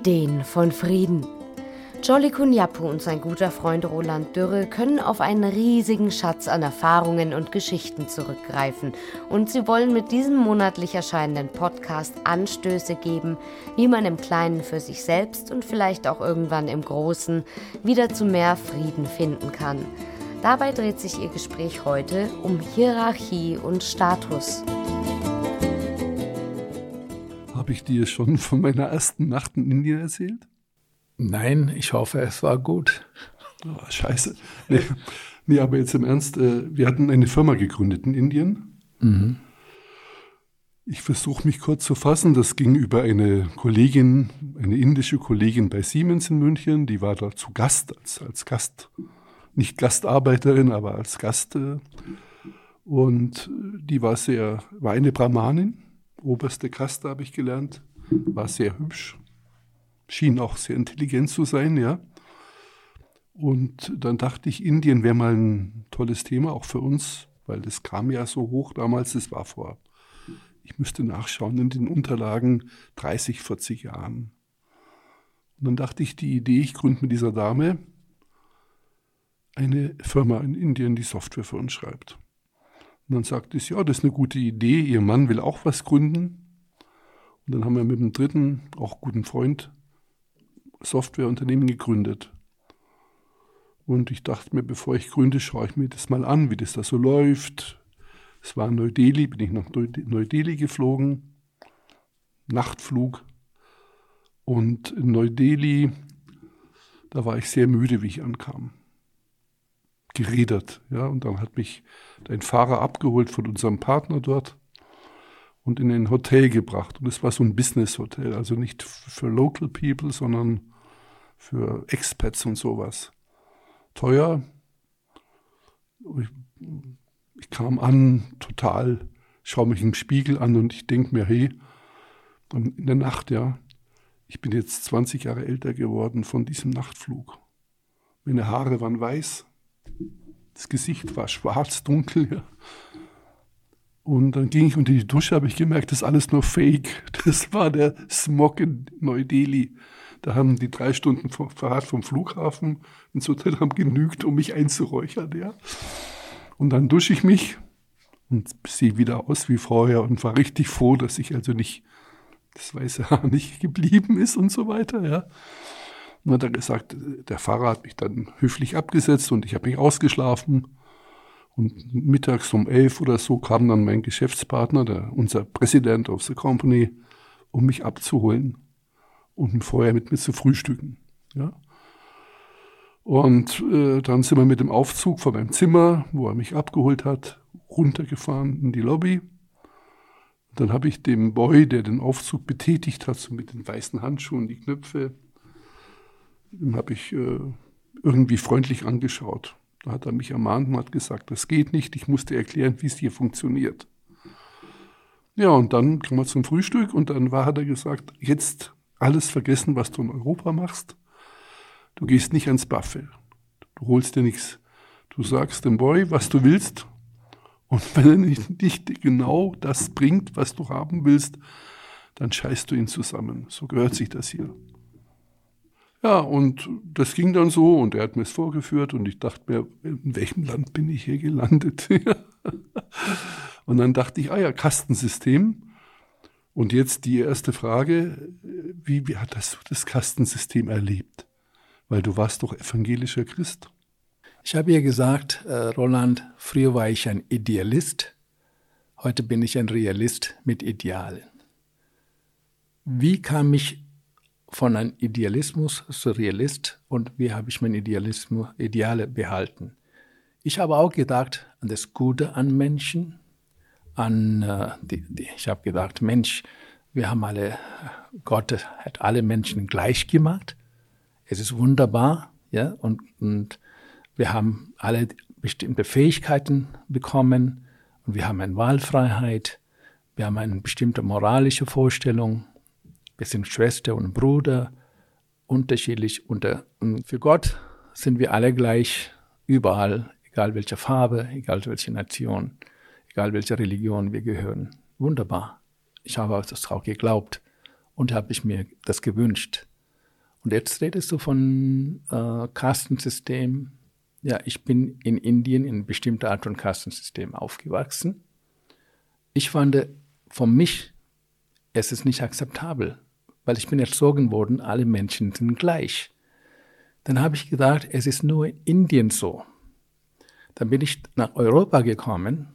Ideen von Frieden. Jolly Kunyapu und sein guter Freund Roland Dürre können auf einen riesigen Schatz an Erfahrungen und Geschichten zurückgreifen und sie wollen mit diesem monatlich erscheinenden Podcast Anstöße geben, wie man im Kleinen für sich selbst und vielleicht auch irgendwann im Großen wieder zu mehr Frieden finden kann. Dabei dreht sich ihr Gespräch heute um Hierarchie und Status. Habe ich dir schon von meiner ersten Nacht in Indien erzählt? Nein, ich hoffe, es war gut. Oh, scheiße. Nee, nee, aber jetzt im Ernst, äh, wir hatten eine Firma gegründet in Indien. Mhm. Ich versuche mich kurz zu fassen. Das ging über eine Kollegin, eine indische Kollegin bei Siemens in München, die war da zu Gast, als, als Gast, nicht Gastarbeiterin, aber als Gast. Äh, und die war sehr, war eine Brahmanin, oberste Kaste habe ich gelernt, war sehr hübsch, schien auch sehr intelligent zu sein, ja. Und dann dachte ich, Indien wäre mal ein tolles Thema, auch für uns, weil das kam ja so hoch damals, das war vor, ich müsste nachschauen, in den Unterlagen 30, 40 Jahren. Und dann dachte ich, die Idee, ich gründe mit dieser Dame eine Firma in Indien, die Software für uns schreibt. Und dann sagte sie, ja, das ist eine gute Idee, ihr Mann will auch was gründen. Und dann haben wir mit dem dritten, auch guten Freund, Softwareunternehmen gegründet. Und ich dachte mir, bevor ich gründe, schaue ich mir das mal an, wie das da so läuft. Es war in Neu-Delhi, bin ich nach Neu-Delhi geflogen, Nachtflug. Und in Neu-Delhi, da war ich sehr müde, wie ich ankam. Geredet, ja. Und dann hat mich ein Fahrer abgeholt von unserem Partner dort und in ein Hotel gebracht. Und es war so ein Business-Hotel, also nicht für Local People, sondern für Expats und sowas. Teuer. Ich, ich kam an, total, schaue mich im Spiegel an und ich denke mir, hey, in der Nacht, ja, ich bin jetzt 20 Jahre älter geworden von diesem Nachtflug. Meine Haare waren weiß, das Gesicht war schwarz, dunkel, ja. Und dann ging ich unter die Dusche, habe ich gemerkt, das ist alles nur Fake. Das war der Smog in Neu-Delhi. Da haben die drei Stunden Fahrt vom Flughafen ins Hotel haben genügt, um mich einzuräuchern, ja. Und dann dusche ich mich und sehe wieder aus wie vorher und war richtig froh, dass ich also nicht das weiße Haar nicht geblieben ist und so weiter, ja. Und hat er gesagt, der Fahrer hat mich dann höflich abgesetzt und ich habe mich ausgeschlafen. Und mittags um elf oder so kam dann mein Geschäftspartner, der, unser President of the Company, um mich abzuholen und vorher mit mir zu frühstücken. Ja. Und äh, dann sind wir mit dem Aufzug von meinem Zimmer, wo er mich abgeholt hat, runtergefahren in die Lobby. dann habe ich dem Boy, der den Aufzug betätigt hat, so mit den weißen Handschuhen die Knöpfe dem habe ich äh, irgendwie freundlich angeschaut. Da hat er mich ermahnt und hat gesagt, das geht nicht, ich musste erklären, wie es hier funktioniert. Ja, und dann kam er zum Frühstück und dann war, hat er gesagt, jetzt alles vergessen, was du in Europa machst. Du gehst nicht ans Buffet. Du holst dir nichts. Du sagst dem Boy, was du willst. Und wenn er nicht, nicht genau das bringt, was du haben willst, dann scheißt du ihn zusammen. So gehört sich das hier. Ja, und das ging dann so und er hat mir es vorgeführt und ich dachte mir, in welchem Land bin ich hier gelandet? und dann dachte ich, ah ja, Kastensystem. Und jetzt die erste Frage, wie, wie hast du das Kastensystem erlebt? Weil du warst doch evangelischer Christ. Ich habe ihr gesagt, äh, Roland, früher war ich ein Idealist, heute bin ich ein Realist mit Idealen. Wie kam ich von einem Idealismus zu Realist und wie habe ich mein Idealismus, Ideale behalten. Ich habe auch gedacht an das Gute an Menschen, an äh, die, die, ich habe gedacht, Mensch, wir haben alle, Gott hat alle Menschen gleich gemacht. Es ist wunderbar, ja, und, und wir haben alle bestimmte Fähigkeiten bekommen und wir haben eine Wahlfreiheit, wir haben eine bestimmte moralische Vorstellung wir sind Schwester und Bruder, unterschiedlich. Unter, für Gott sind wir alle gleich, überall, egal welche Farbe, egal welche Nation, egal welche Religion wir gehören. Wunderbar. Ich habe das auch geglaubt und habe ich mir das gewünscht. Und jetzt redest du von äh, Kastensystem. Ja, ich bin in Indien in bestimmter Art von Kastensystem aufgewachsen. Ich fand, für mich, es ist nicht akzeptabel, weil ich bin erzogen worden, alle Menschen sind gleich. Dann habe ich gedacht, es ist nur in Indien so. Dann bin ich nach Europa gekommen.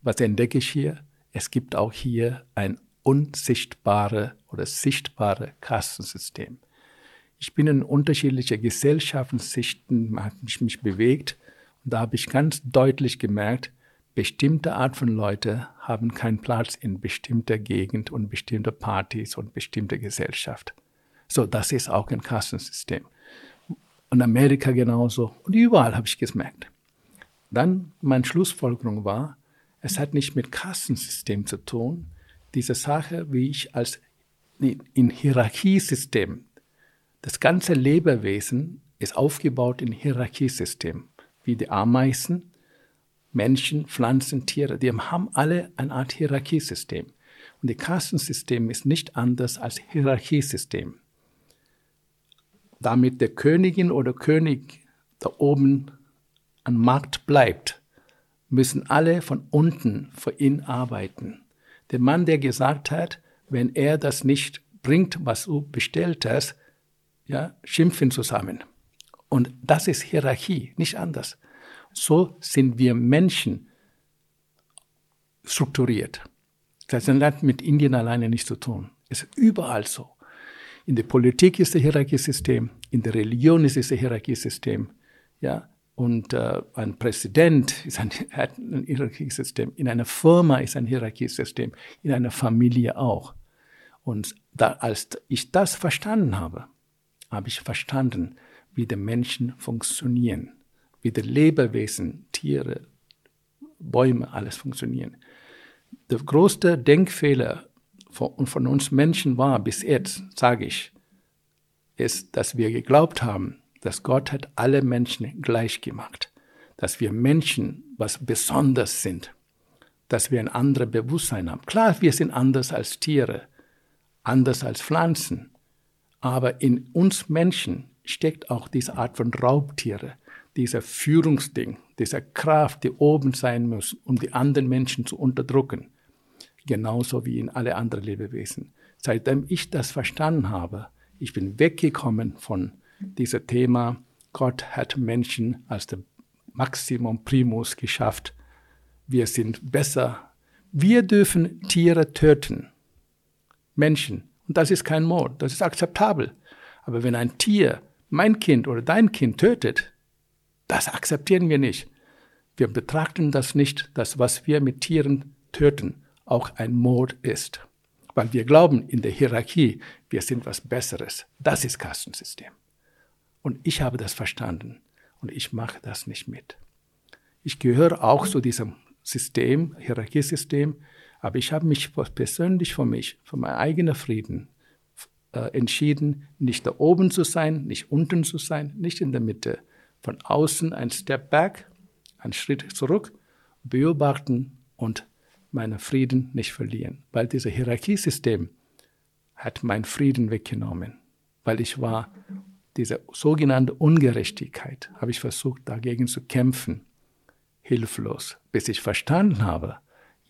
Was entdecke ich hier? Es gibt auch hier ein unsichtbare oder sichtbare Kastensystem. Ich bin in unterschiedliche Gesellschaftsschichten, habe ich mich bewegt und da habe ich ganz deutlich gemerkt, bestimmte Art von Leute haben keinen Platz in bestimmter Gegend und bestimmte Partys und bestimmte Gesellschaft. So, das ist auch ein Kastensystem. Und Amerika genauso. Und überall habe ich gemerkt. Dann meine Schlussfolgerung war, es hat nicht mit Kastensystem zu tun. Diese Sache, wie ich als in Hierarchiesystem das ganze Lebewesen ist aufgebaut in Hierarchiesystem, wie die Ameisen, Menschen, Pflanzen, Tiere. Die haben alle eine Art Hierarchiesystem. Und das Kastensystem ist nicht anders als Hierarchiesystem. Damit der Königin oder König da oben an Markt bleibt, müssen alle von unten für ihn arbeiten. Der Mann, der gesagt hat, wenn er das nicht bringt, was du bestellt hast, ja, schimpfen zusammen. Und das ist Hierarchie, nicht anders. So sind wir Menschen strukturiert. Das hat mit Indien alleine nichts zu tun. Es ist überall so. In der Politik ist ein Hierarchiesystem, in der Religion ist ein Hierarchiesystem. Ja, und äh, ein Präsident ist ein, hat ein Hierarchiesystem, in einer Firma ist ein Hierarchiesystem, in einer Familie auch. Und da, als ich das verstanden habe, habe ich verstanden, wie die Menschen funktionieren, wie die Lebewesen, Tiere, Bäume, alles funktionieren. Der größte Denkfehler von, von uns Menschen war bis jetzt, sage ich, ist, dass wir geglaubt haben, dass Gott hat alle Menschen gleich gemacht, dass wir Menschen was besonders sind, dass wir ein anderes Bewusstsein haben. Klar, wir sind anders als Tiere, anders als Pflanzen, aber in uns Menschen steckt auch diese Art von Raubtiere, dieser Führungsding, dieser Kraft, die oben sein muss, um die anderen Menschen zu unterdrücken. Genauso wie in alle anderen Lebewesen. Seitdem ich das verstanden habe, ich bin weggekommen von diesem Thema, Gott hat Menschen als der Maximum Primus geschafft. Wir sind besser. Wir dürfen Tiere töten. Menschen. Und das ist kein Mord, das ist akzeptabel. Aber wenn ein Tier mein Kind oder dein Kind tötet, das akzeptieren wir nicht. Wir betrachten das nicht, dass was wir mit Tieren töten, auch ein Mord ist. Weil wir glauben in der Hierarchie, wir sind was Besseres. Das ist Kastensystem. Und ich habe das verstanden und ich mache das nicht mit. Ich gehöre auch zu diesem System, Hierarchiesystem, aber ich habe mich persönlich für mich, für meinen eigenen Frieden äh, entschieden, nicht da oben zu sein, nicht unten zu sein, nicht in der Mitte. Von außen ein Step back, ein Schritt zurück, beobachten und meinen Frieden nicht verlieren. Weil dieses Hierarchiesystem hat meinen Frieden weggenommen. Weil ich war, diese sogenannte Ungerechtigkeit, habe ich versucht, dagegen zu kämpfen. Hilflos, bis ich verstanden habe,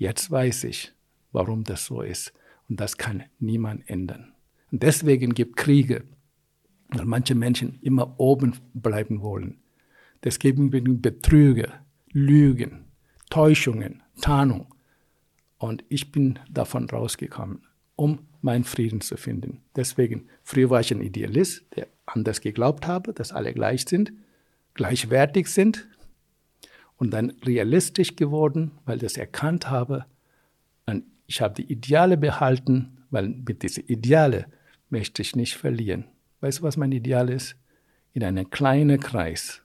Jetzt weiß ich, warum das so ist. Und das kann niemand ändern. Und deswegen gibt Kriege, weil manche Menschen immer oben bleiben wollen. Deswegen Betrüge, Lügen, Täuschungen, Tarnung. Und ich bin davon rausgekommen, um meinen Frieden zu finden. Deswegen, früher war ich ein Idealist, der anders geglaubt habe, dass alle gleich sind, gleichwertig sind, und dann realistisch geworden, weil ich das erkannt habe. Und ich habe die Ideale behalten, weil mit diesen Ideale möchte ich nicht verlieren. Weißt du, was mein Ideal ist? In einem kleinen Kreis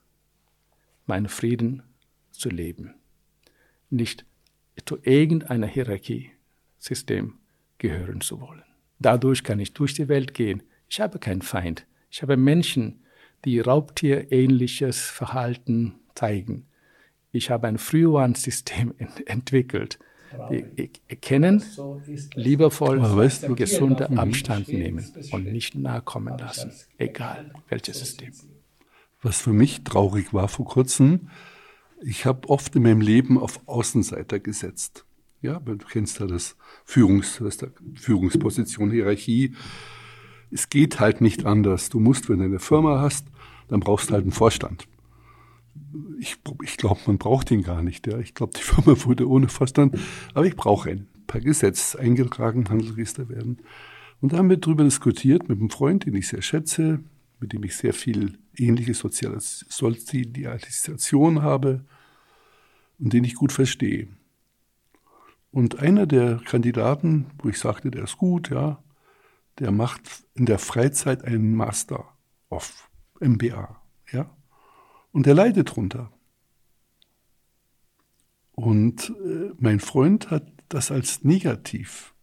meinen Frieden zu leben. Nicht zu irgendeiner Hierarchiesystem gehören zu wollen. Dadurch kann ich durch die Welt gehen. Ich habe keinen Feind. Ich habe Menschen, die Raubtierähnliches Verhalten zeigen. Ich habe ein Frühwarnsystem ent entwickelt. Wir erkennen, liebevoll, weißt du, gesunder mhm. Abstand nehmen und nicht nahe kommen lassen, egal welches System. Was für mich traurig war vor kurzem, ich habe oft in meinem Leben auf Außenseiter gesetzt. Ja, du kennst ja das Führungs, das Führungsposition, Hierarchie. Es geht halt nicht anders. Du musst, wenn du eine Firma hast, dann brauchst du halt einen Vorstand. Ich, ich glaube, man braucht ihn gar nicht. Ja. Ich glaube, die Firma wurde ohne Vorstand, aber ich brauche einen. Per Gesetz eingetragen, Handelsregister werden. Und da haben wir darüber diskutiert mit einem Freund, den ich sehr schätze, mit dem ich sehr viel ähnliche Sozialisation habe und den ich gut verstehe. Und einer der Kandidaten, wo ich sagte, der ist gut, ja, der macht in der Freizeit einen Master of MBA, ja, und der leidet drunter. Und äh, mein Freund hat das als negativ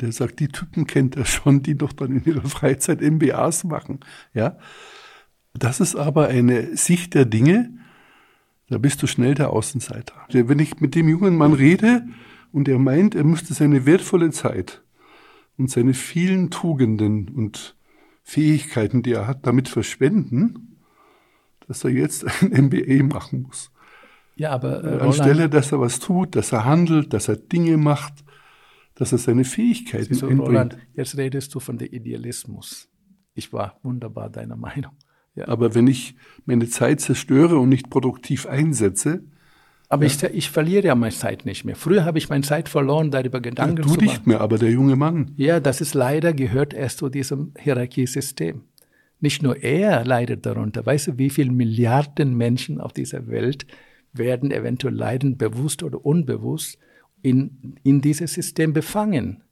der sagt, die Typen kennt er schon, die doch dann in ihrer Freizeit MBAs machen. Ja, das ist aber eine Sicht der Dinge, da bist du schnell der Außenseiter. Wenn ich mit dem jungen Mann rede und er meint, er müsste seine wertvolle Zeit und seine vielen Tugenden und Fähigkeiten, die er hat, damit verschwenden, dass er jetzt ein MBA machen muss. Ja, aber äh, anstelle, dass er was tut, dass er handelt, dass er Dinge macht, dass er seine Fähigkeiten so, Roland, jetzt redest du von der Idealismus. Ich war wunderbar deiner Meinung. Ja. Aber wenn ich meine Zeit zerstöre und nicht produktiv einsetze, aber ja. ich, ich verliere ja meine Zeit nicht mehr. Früher habe ich meine Zeit verloren, darüber Gedanken ja, du zu machen. nicht mehr, aber der junge Mann. Ja, das ist leider, gehört erst zu diesem Hierarchiesystem. Nicht nur er leidet darunter. Weißt du, wie viele Milliarden Menschen auf dieser Welt werden eventuell leiden, bewusst oder unbewusst, in, in dieses System befangen.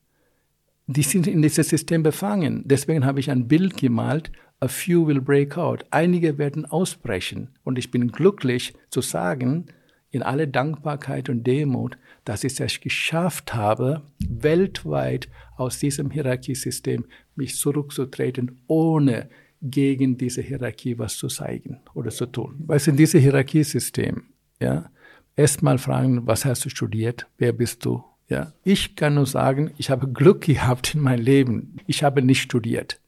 Die sind in dieses System befangen. Deswegen habe ich ein Bild gemalt, a few will break out. Einige werden ausbrechen. Und ich bin glücklich zu sagen, in aller Dankbarkeit und Demut, dass ich es geschafft habe, weltweit aus diesem Hierarchiesystem mich zurückzutreten, ohne gegen diese Hierarchie was zu zeigen oder zu tun. Weil in diesem Hierarchiesystem, ja, erstmal fragen, was hast du studiert? Wer bist du? Ja, ich kann nur sagen, ich habe Glück gehabt in meinem Leben. Ich habe nicht studiert.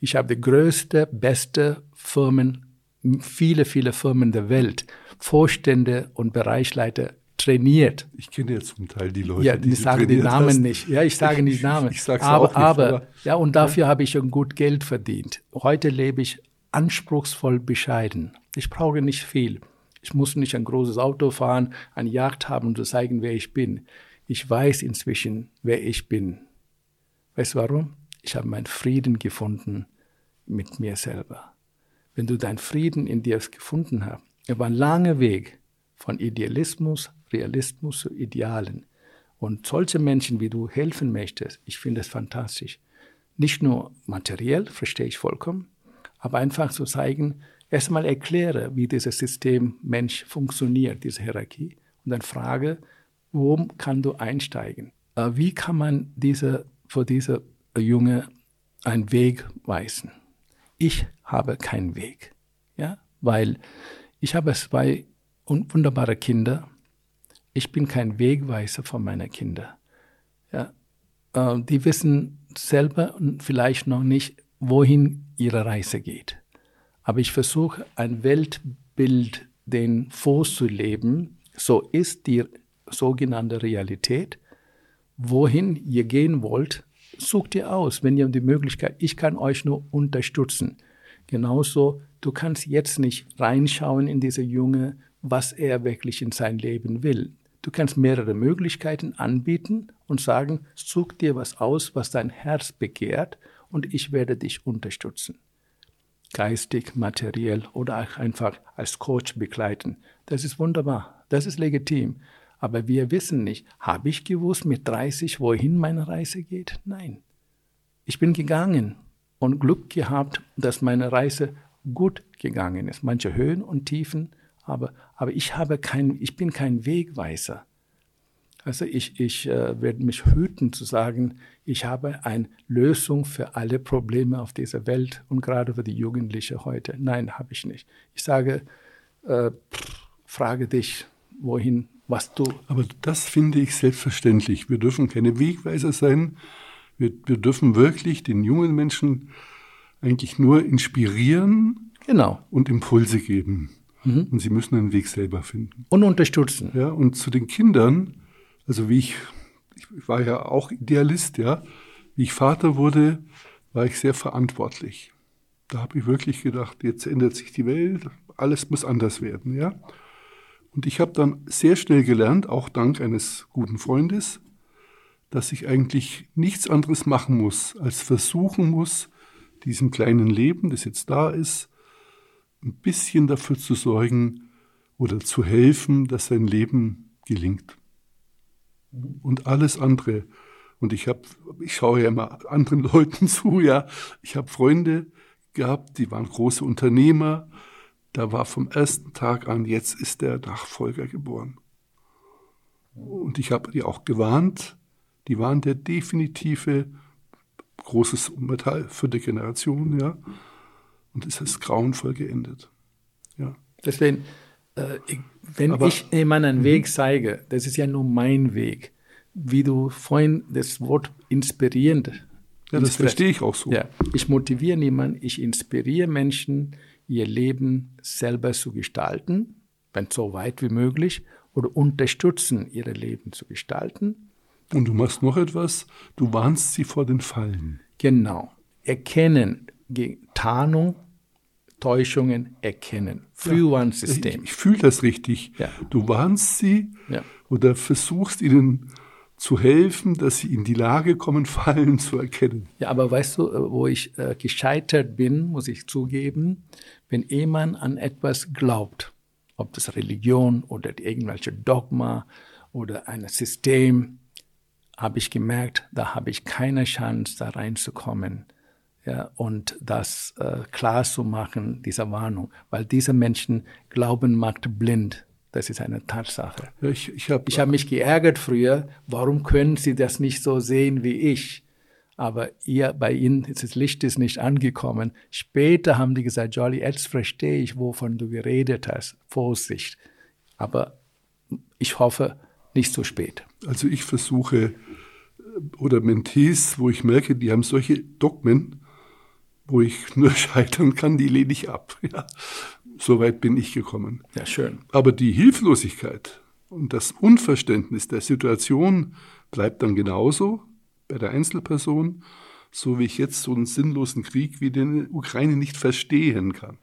Ich habe die größte, beste Firmen, viele, viele Firmen der Welt, Vorstände und Bereichsleiter trainiert. Ich kenne ja zum Teil die Leute. Ja, die ich sage die Namen hast. nicht. Ja, ich sage nicht Namen. Ich, ich sag's aber, auch nicht, aber, aber ja, und dafür ja. habe ich schon gut Geld verdient. Heute lebe ich anspruchsvoll bescheiden. Ich brauche nicht viel. Ich muss nicht ein großes Auto fahren, eine Jagd haben, um zu zeigen, wer ich bin. Ich weiß inzwischen, wer ich bin. Weißt du warum? Ich habe meinen Frieden gefunden mit mir selber. Wenn du deinen Frieden in dir gefunden hast, er war ein langer Weg von Idealismus, Realismus zu Idealen. Und solche Menschen, wie du helfen möchtest, ich finde es fantastisch. Nicht nur materiell, verstehe ich vollkommen, aber einfach zu zeigen, erstmal erkläre, wie dieses System Mensch funktioniert, diese Hierarchie, und dann frage, wo kann du einsteigen? Äh, wie kann man diese, für diese Junge einen Weg weisen? Ich habe keinen Weg, ja, weil ich habe zwei wunderbare Kinder. Ich bin kein Wegweiser von meinen Kindern. Ja, äh, die wissen selber vielleicht noch nicht, wohin ihre Reise geht. Aber ich versuche ein Weltbild den vorzuleben. So ist die sogenannte Realität. Wohin ihr gehen wollt, sucht ihr aus, wenn ihr die Möglichkeit, ich kann euch nur unterstützen. Genauso, du kannst jetzt nicht reinschauen in diese Junge, was er wirklich in sein Leben will. Du kannst mehrere Möglichkeiten anbieten und sagen, such dir was aus, was dein Herz begehrt und ich werde dich unterstützen geistig, materiell oder einfach als Coach begleiten. Das ist wunderbar, das ist legitim. Aber wir wissen nicht, habe ich gewusst mit 30, wohin meine Reise geht? Nein. Ich bin gegangen und Glück gehabt, dass meine Reise gut gegangen ist. Manche Höhen und Tiefen, aber, aber ich, habe kein, ich bin kein Wegweiser. Also ich, ich äh, werde mich hüten zu sagen, ich habe eine Lösung für alle Probleme auf dieser Welt und gerade für die Jugendlichen heute. Nein, habe ich nicht. Ich sage, äh, frage dich, wohin was du. Aber das finde ich selbstverständlich. Wir dürfen keine Wegweiser sein. Wir, wir dürfen wirklich den jungen Menschen eigentlich nur inspirieren Genau. und Impulse geben. Und sie müssen einen Weg selber finden. Und unterstützen. Ja, und zu den Kindern, also wie ich, ich war ja auch Idealist, ja, wie ich Vater wurde, war ich sehr verantwortlich. Da habe ich wirklich gedacht, jetzt ändert sich die Welt, alles muss anders werden, ja. Und ich habe dann sehr schnell gelernt, auch dank eines guten Freundes, dass ich eigentlich nichts anderes machen muss, als versuchen muss, diesem kleinen Leben, das jetzt da ist, ein bisschen dafür zu sorgen oder zu helfen, dass sein Leben gelingt. Und alles andere. Und ich habe, ich schaue ja immer anderen Leuten zu, ja. Ich habe Freunde gehabt, die waren große Unternehmer. Da war vom ersten Tag an, jetzt ist der Nachfolger geboren. Und ich habe die auch gewarnt, die waren der definitive großes Metall für die Generation, ja. Und es ist grauenvoll geendet. Ja. Deswegen, wenn Aber- ich jemandem einen Weg zeige, das ist ja nur mein Weg. Wie du vorhin das Wort inspirierend. Ja, das verstehe ich auch so. Ja, ich motiviere niemanden, ich inspiriere Menschen, ihr Leben selber zu gestalten, wenn so weit wie möglich, oder unterstützen, ihr Leben zu gestalten. Und du machst noch etwas, du warnst sie vor den Fallen. Genau. Erkennen, Tarnung, Täuschungen erkennen. Frühwarnsystem. Ich, ich fühle das richtig. Ja. Du warnst sie Ja. oder versuchst ihnen zu helfen, dass sie in die Lage kommen, Fallen zu erkennen. Ja, aber weißt du, äh, wo ich äh, gescheitert bin, muss ich zugeben, wenn jemand an etwas glaubt, ob das Religion oder irgendwelche Dogma oder ein System, habe ich gemerkt, da habe ich keine Chance, da reinzukommen. Ja, und das äh, klar zu machen, diese Warnung, weil diese Menschen glauben, macht blind. Das ist eine Tatsache. Ich ich habe Ich habe mich geärgert früher, warum können Sie das nicht so sehen wie ich? Aber ihr, bei Ihnen ist das Licht ist nicht angekommen. Später haben die gesagt, Jolly, jetzt verstehe ich, wovon du geredet hast. Vorsicht. Aber ich hoffe, nicht zu spät. Also ich versuche, äh, oder Mentees, wo ich merke, die haben solche Dogmen, wo ich nur scheitern kann, die lehne ich ab. Ja. So weit bin ich gekommen. Ja, schön. Aber die Hilflosigkeit und das Unverständnis der Situation bleibt dann genauso bei der Einzelperson, so wie ich jetzt so einen sinnlosen Krieg wie den Ukraine nicht verstehen kann.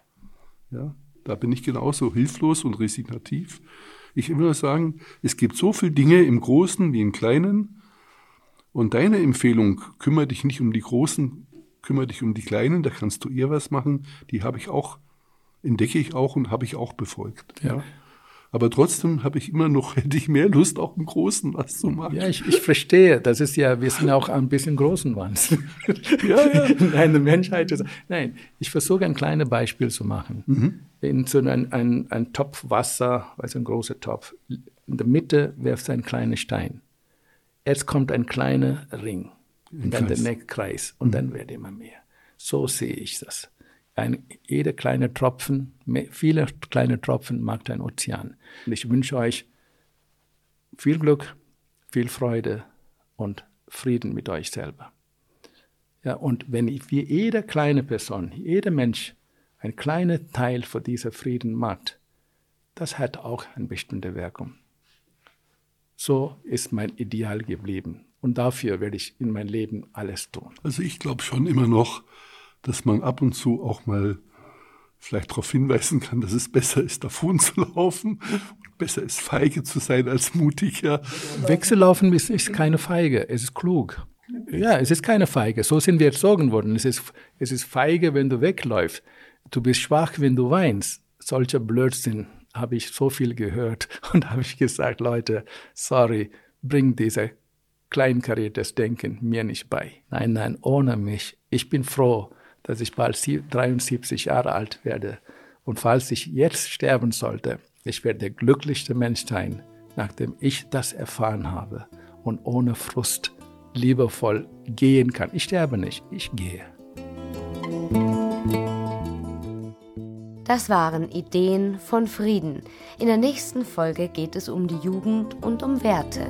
Ja, da bin ich genauso hilflos und resignativ. Ich will nur sagen, es gibt so viele Dinge im Großen wie im Kleinen. Und deine Empfehlung, kümmere dich nicht um die Großen, kümmere dich um die Kleinen, da kannst du eher was machen. Die habe ich auch, entdecke ich auch und habe ich auch befolgt. Ja. Aber trotzdem habe ich immer noch, hätte ich mehr Lust, auch im Großen was zu machen. Ja, ich, ich verstehe. Das ist ja, wir sind auch ein bisschen großen Wands. Ja, ja. Nein, die Menschheit ist. Nein, ich versuche ein kleines Beispiel zu machen. Mhm. In so ein, ein, ein Topf Wasser, also ein großer Topf. In der Mitte wirft ein kleiner Stein. Jetzt kommt ein kleiner Ring. Und dann Kreis. der nächste Kreis. Und dann wird immer mehr. So sehe ich das. Ein, jeder kleine Tropfen, mehr, viele kleine Tropfen macht ein Ozean. Und ich wünsche euch viel Glück, viel Freude und Frieden mit euch selber. Ja, und wenn wie jede kleine Person, jeder Mensch ein kleiner Teil von dieser Frieden macht, das hat auch eine bestimmte Wirkung. So ist mein Ideal geblieben. Und dafür werde ich in mein Leben alles tun. Also ich glaube schon immer noch, dass man ab und zu auch mal vielleicht darauf hinweisen kann, dass es besser ist, davon zu laufen und besser ist, feige zu sein als mutig. Ja. Wechsellaufen ist, ist keine Feige, es ist klug. Ja, es ist keine Feige. So sind wir erzogen worden. Es ist, es ist feige, wenn du wegläufst. Du bist schwach, wenn du weinst. Solcher Blödsinn habe ich so viel gehört und habe ich gesagt, Leute, sorry, bring diese kleinkariertes Denken mir nicht bei. Nein, nein, ohne mich. Ich bin froh, dass ich bald sie- 73 Jahre alt werde. Und falls ich jetzt sterben sollte, ich werde der glücklichste Mensch sein, nachdem ich das erfahren habe und ohne Frust liebevoll gehen kann. Ich sterbe nicht, ich gehe. Das waren Ideen von Frieden. In der nächsten Folge geht es um die Jugend und um Werte.